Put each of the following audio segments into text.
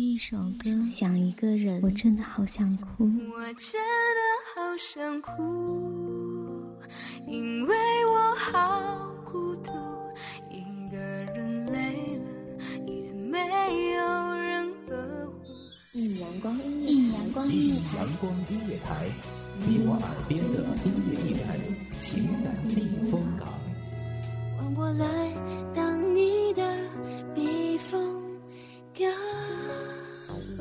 一首歌，想一个人，我真的好想哭。我真的好想哭，因为我好孤独，一个人累了也没有人呵护。一阳光一阳光音乐台，阳光音乐台，你我耳边的音乐驿站，情感避风港。换我来当你的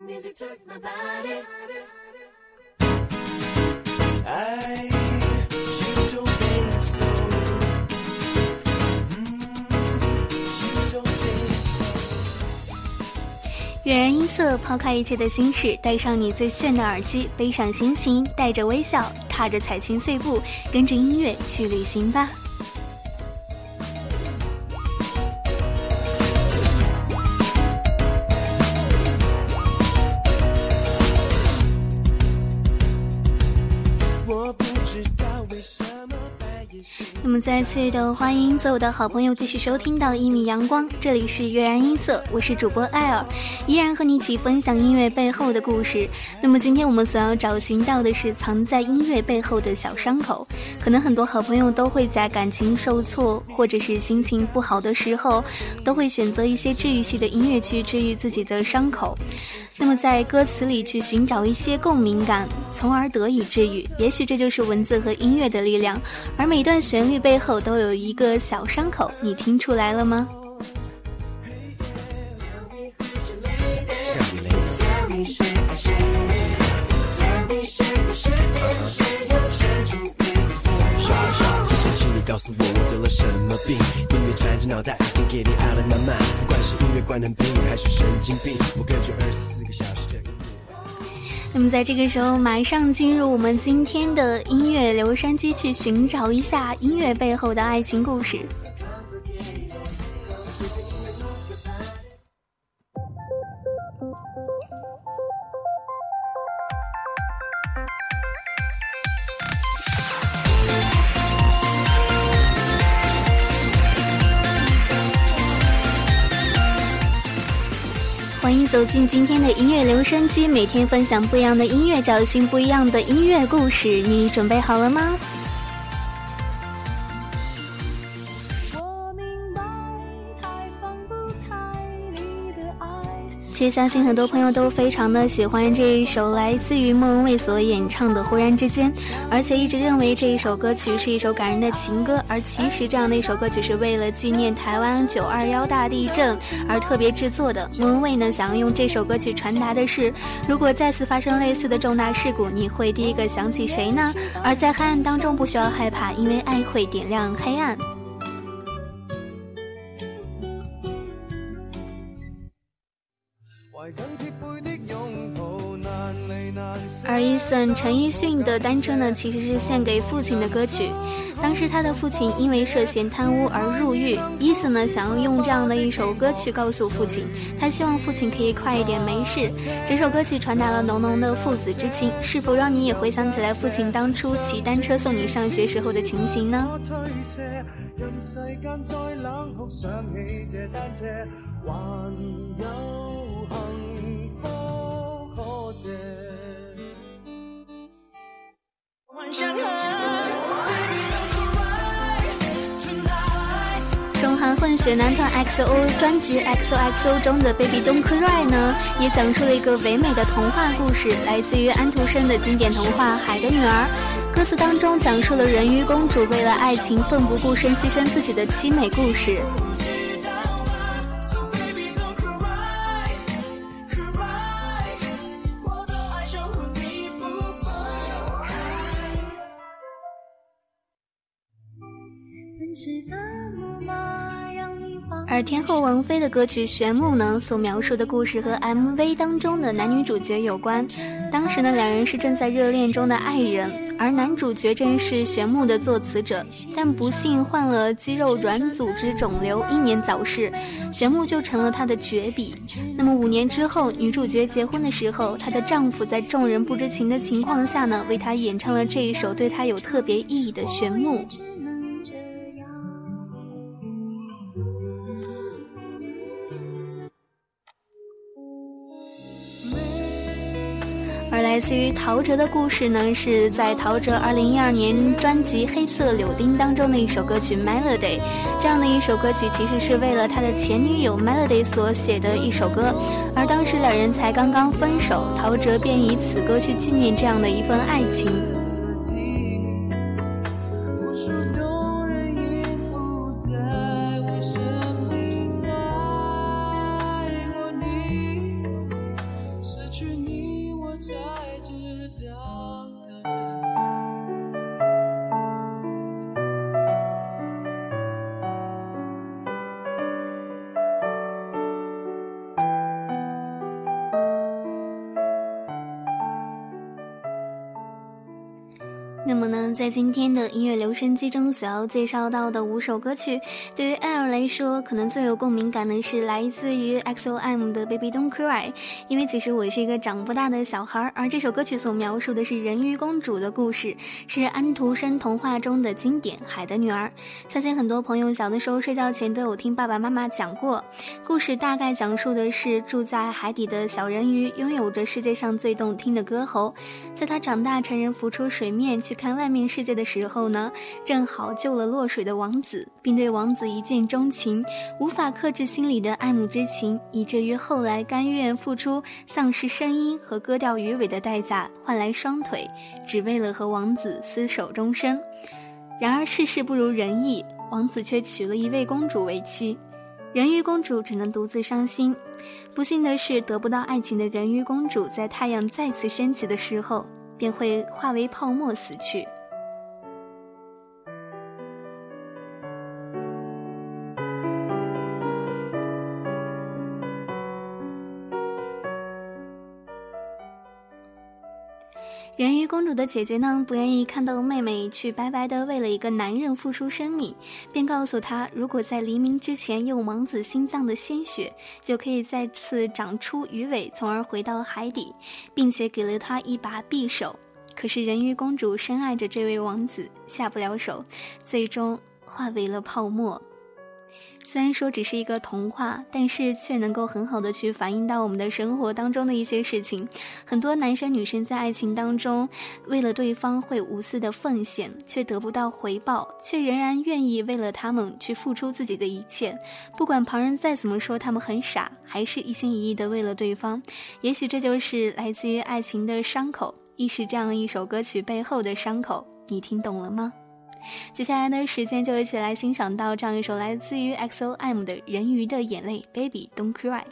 music took my body，I 人音色，抛开一切的心事，戴上你最炫的耳机，背上心情，带着微笑，踏着彩裙碎步，跟着音乐去旅行吧。再次的欢迎所有的好朋友继续收听到一米阳光，这里是悦然音色，我是主播艾尔，依然和你一起分享音乐背后的故事。那么今天我们所要找寻到的是藏在音乐背后的小伤口，可能很多好朋友都会在感情受挫或者是心情不好的时候，都会选择一些治愈系的音乐去治愈自己的伤口。那么在歌词里去寻找一些共鸣感，从而得以治愈。也许这就是文字和音乐的力量。而每段旋律背后都有一个小伤口，你听出来了吗？告诉我我得了什么病？音乐缠着脑袋，Can get it out of my mind。不管是音乐关能病还是神经病，我跟着二十四个小时的音乐。那么在这个时候，马上进入我们今天的音乐留声机，去寻找一下音乐背后的爱情故事。迎走进今天的音乐留声机，每天分享不一样的音乐，找寻不一样的音乐故事，你准备好了吗？其实相信很多朋友都非常的喜欢这一首来自于莫文蔚所演唱的《忽然之间》，而且一直认为这一首歌曲是一首感人的情歌。而其实这样的一首歌曲是为了纪念台湾九二幺大地震而特别制作的。莫文蔚呢想要用这首歌曲传达的是，如果再次发生类似的重大事故，你会第一个想起谁呢？而在黑暗当中不需要害怕，因为爱会点亮黑暗。而伊森陈奕迅的单车呢，其实是献给父亲的歌曲。当时他的父亲因为涉嫌贪污而入狱，伊森呢想要用这样的一首歌曲告诉父亲，他希望父亲可以快一点没事。这首歌曲传达了浓浓的父子之情，是否让你也回想起来父亲当初骑单车送你上学时候的情形呢？中韩混血男团 XO 专辑 XOXO 中的 Baby Don't Cry 呢，也讲述了一个唯美的童话故事，来自于安徒生的经典童话《海的女儿》。歌词当中讲述了人鱼公主为了爱情奋不顾身、牺牲自己的凄美故事。而天后王菲的歌曲《玄木》呢，所描述的故事和 MV 当中的男女主角有关。当时呢，两人是正在热恋中的爱人，而男主角正是《玄木》的作词者，但不幸患了肌肉软组织肿瘤，英年早逝，《玄木》就成了他的绝笔。那么五年之后，女主角结婚的时候，她的丈夫在众人不知情的情况下呢，为她演唱了这一首对她有特别意义的《玄木》。而来自于陶喆的故事呢，是在陶喆二零一二年专辑《黑色柳丁》当中的一首歌曲《Melody》。这样的一首歌曲其实是为了他的前女友 Melody 所写的一首歌，而当时两人才刚刚分手，陶喆便以此歌去纪念这样的一份爱情。那么呢，在今天的音乐留声机中所要介绍到的五首歌曲，对于艾尔来说，可能最有共鸣感的是来自于 XOM 的《Baby Don't Cry》，因为其实我是一个长不大的小孩，而这首歌曲所描述的是人鱼公主的故事，是安徒生童话中的经典《海的女儿》。相信很多朋友小的时候睡觉前都有听爸爸妈妈讲过，故事大概讲述的是住在海底的小人鱼拥有着世界上最动听的歌喉，在他长大成人浮出水面去。看外面世界的时候呢，正好救了落水的王子，并对王子一见钟情，无法克制心里的爱慕之情，以至于后来甘愿付出丧失声音和割掉鱼尾的代价，换来双腿，只为了和王子厮守终生。然而世事不如人意，王子却娶了一位公主为妻，人鱼公主只能独自伤心。不幸的是，得不到爱情的人鱼公主，在太阳再次升起的时候。便会化为泡沫死去。人鱼公主的姐姐呢，不愿意看到妹妹去白白的为了一个男人付出生命，便告诉她，如果在黎明之前用王子心脏的鲜血，就可以再次长出鱼尾，从而回到海底，并且给了她一把匕首。可是人鱼公主深爱着这位王子，下不了手，最终化为了泡沫。虽然说只是一个童话，但是却能够很好的去反映到我们的生活当中的一些事情。很多男生女生在爱情当中，为了对方会无私的奉献，却得不到回报，却仍然愿意为了他们去付出自己的一切。不管旁人再怎么说他们很傻，还是一心一意的为了对方。也许这就是来自于爱情的伤口，亦是这样一首歌曲背后的伤口。你听懂了吗？接下来的时间就一起来欣赏到这样一首来自于 XOM 的人鱼的眼泪，Baby Don't Cry。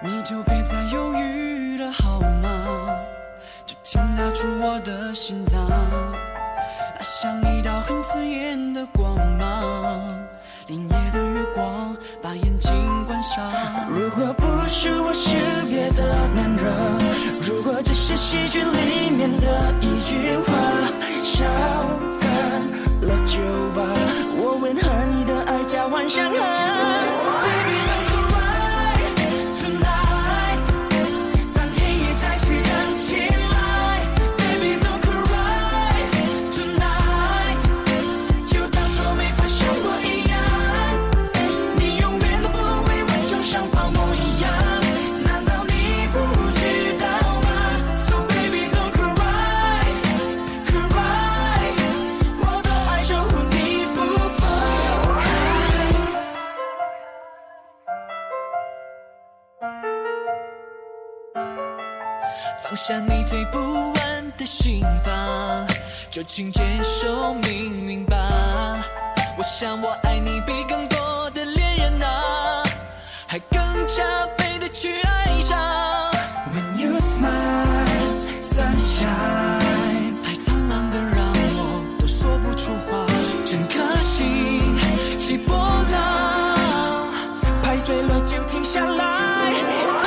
你就别再犹豫了好吗？就请拿出我的心脏。像一道很刺眼的光芒，凛冽的月光把眼睛关上。如果不是我是别的男人，如果只是戏剧里面的一句话，笑干了酒吧，我愿和你的爱交换伤痕。放下你最不安的心房，就请接受命运吧。我想我爱你比更多的恋人啊。还更加倍的去爱上。When you smile, sunshine，太灿烂的让我都说不出话，整颗心起波浪，拍碎了就停下来。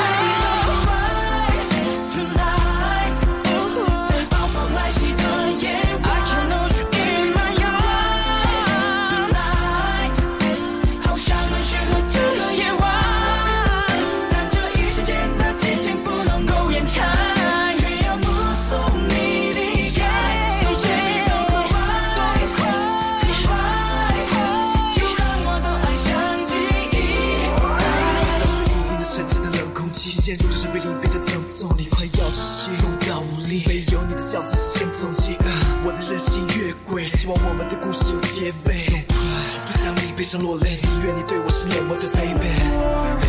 想落泪，宁愿你对我是冷漠的 baby。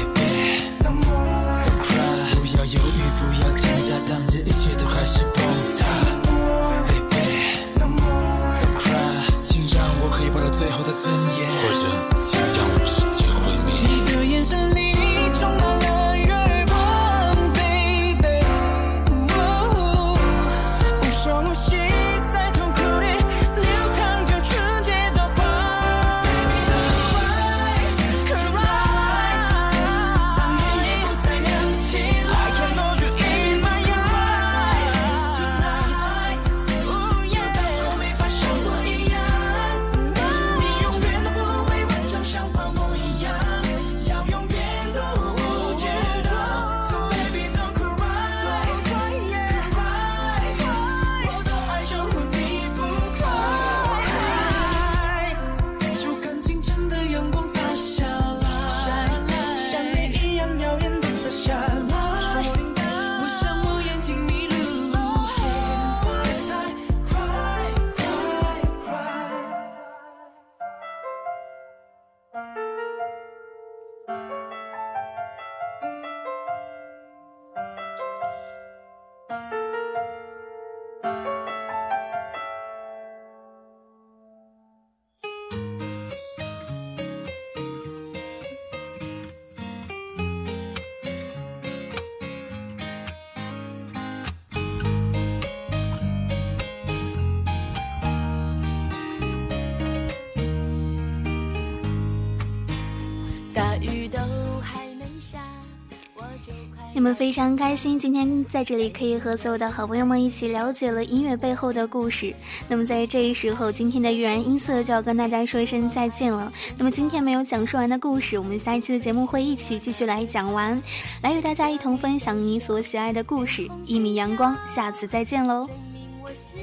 你们非常开心，今天在这里可以和所有的好朋友们一起了解了音乐背后的故事。那么在这一时候，今天的悦然音色就要跟大家说一声再见了。那么今天没有讲述完的故事，我们下一期的节目会一起继续来讲完，来与大家一同分享你所喜爱的故事。一米阳光，下次再见喽。明我是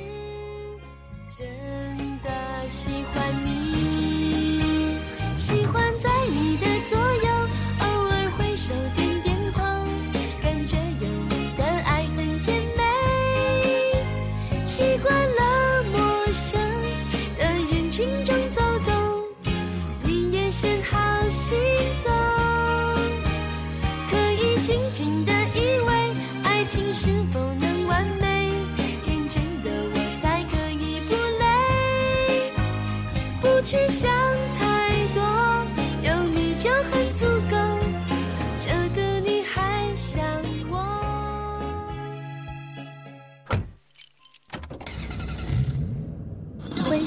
真的喜欢你，喜欢在你的左右，